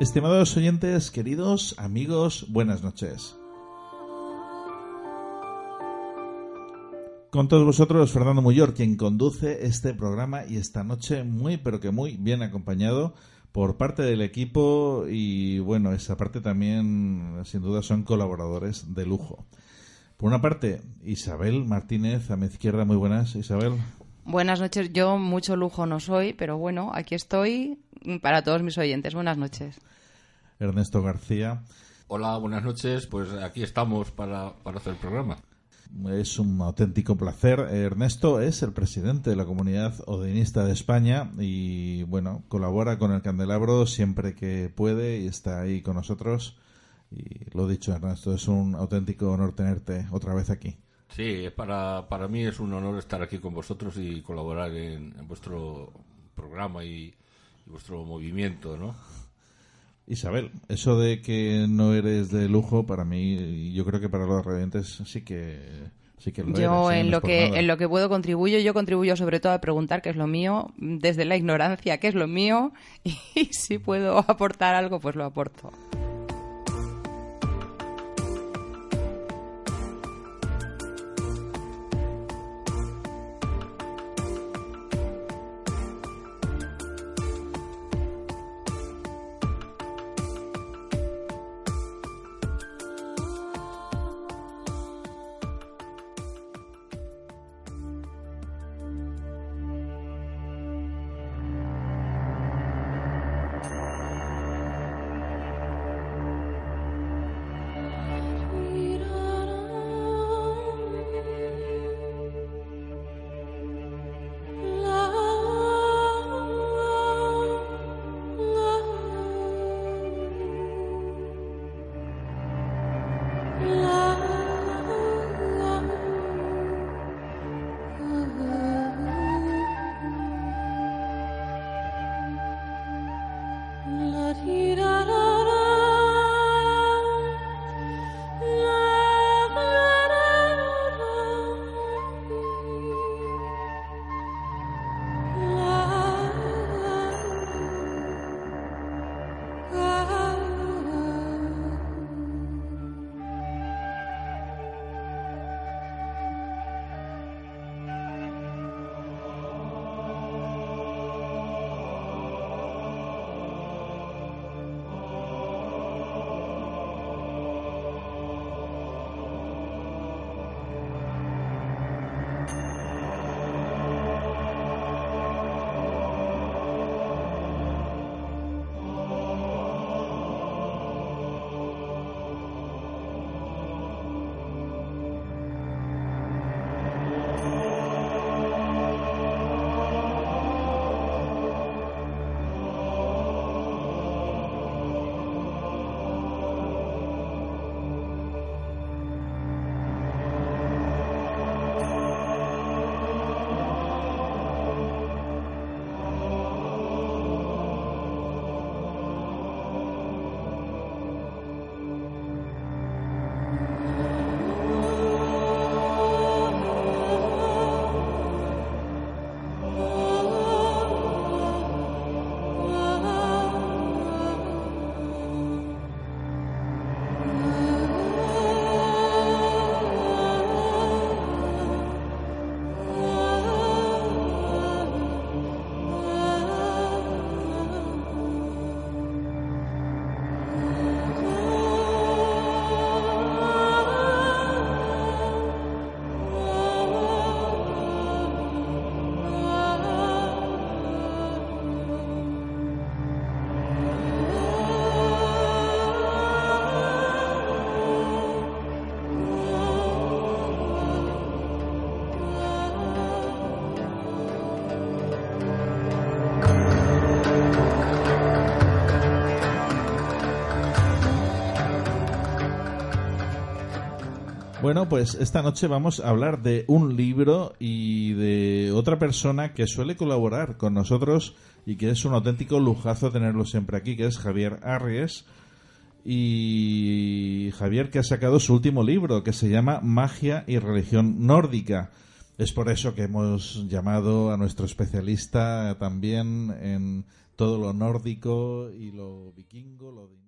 Estimados oyentes, queridos amigos, buenas noches. Con todos vosotros, Fernando Muyor, quien conduce este programa y esta noche muy, pero que muy bien acompañado por parte del equipo y bueno, esa parte también sin duda son colaboradores de lujo. Por una parte, Isabel Martínez, a mi izquierda, muy buenas, Isabel. Buenas noches, yo mucho lujo no soy, pero bueno, aquí estoy para todos mis oyentes. Buenas noches. Ernesto García. Hola, buenas noches. Pues aquí estamos para, hacer el programa. Es un auténtico placer. Ernesto es el presidente de la comunidad odinista de España y, bueno, colabora con el Candelabro siempre que puede y está ahí con nosotros. Y lo dicho, Ernesto, es un auténtico honor tenerte otra vez aquí. Sí, para, para mí es un honor estar aquí con vosotros y colaborar en, vuestro programa y, y vuestro movimiento, ¿no? Isabel, eso de que no eres de lujo, para mí, yo creo que para los radiantes sí que sí que lo Yo en lo que en lo que puedo contribuyo, yo contribuyo sobre todo a preguntar qué es lo mío, desde la ignorancia qué es lo mío y si puedo aportar algo, pues lo aporto. Bueno, pues esta noche vamos a hablar de un libro y de otra persona que suele colaborar con nosotros y que es un auténtico lujazo tenerlo siempre aquí, que es Javier Arries. Y Javier que ha sacado su último libro, que se llama Magia y Religión Nórdica. Es por eso que hemos llamado a nuestro especialista también en todo lo nórdico y lo vikingo, lo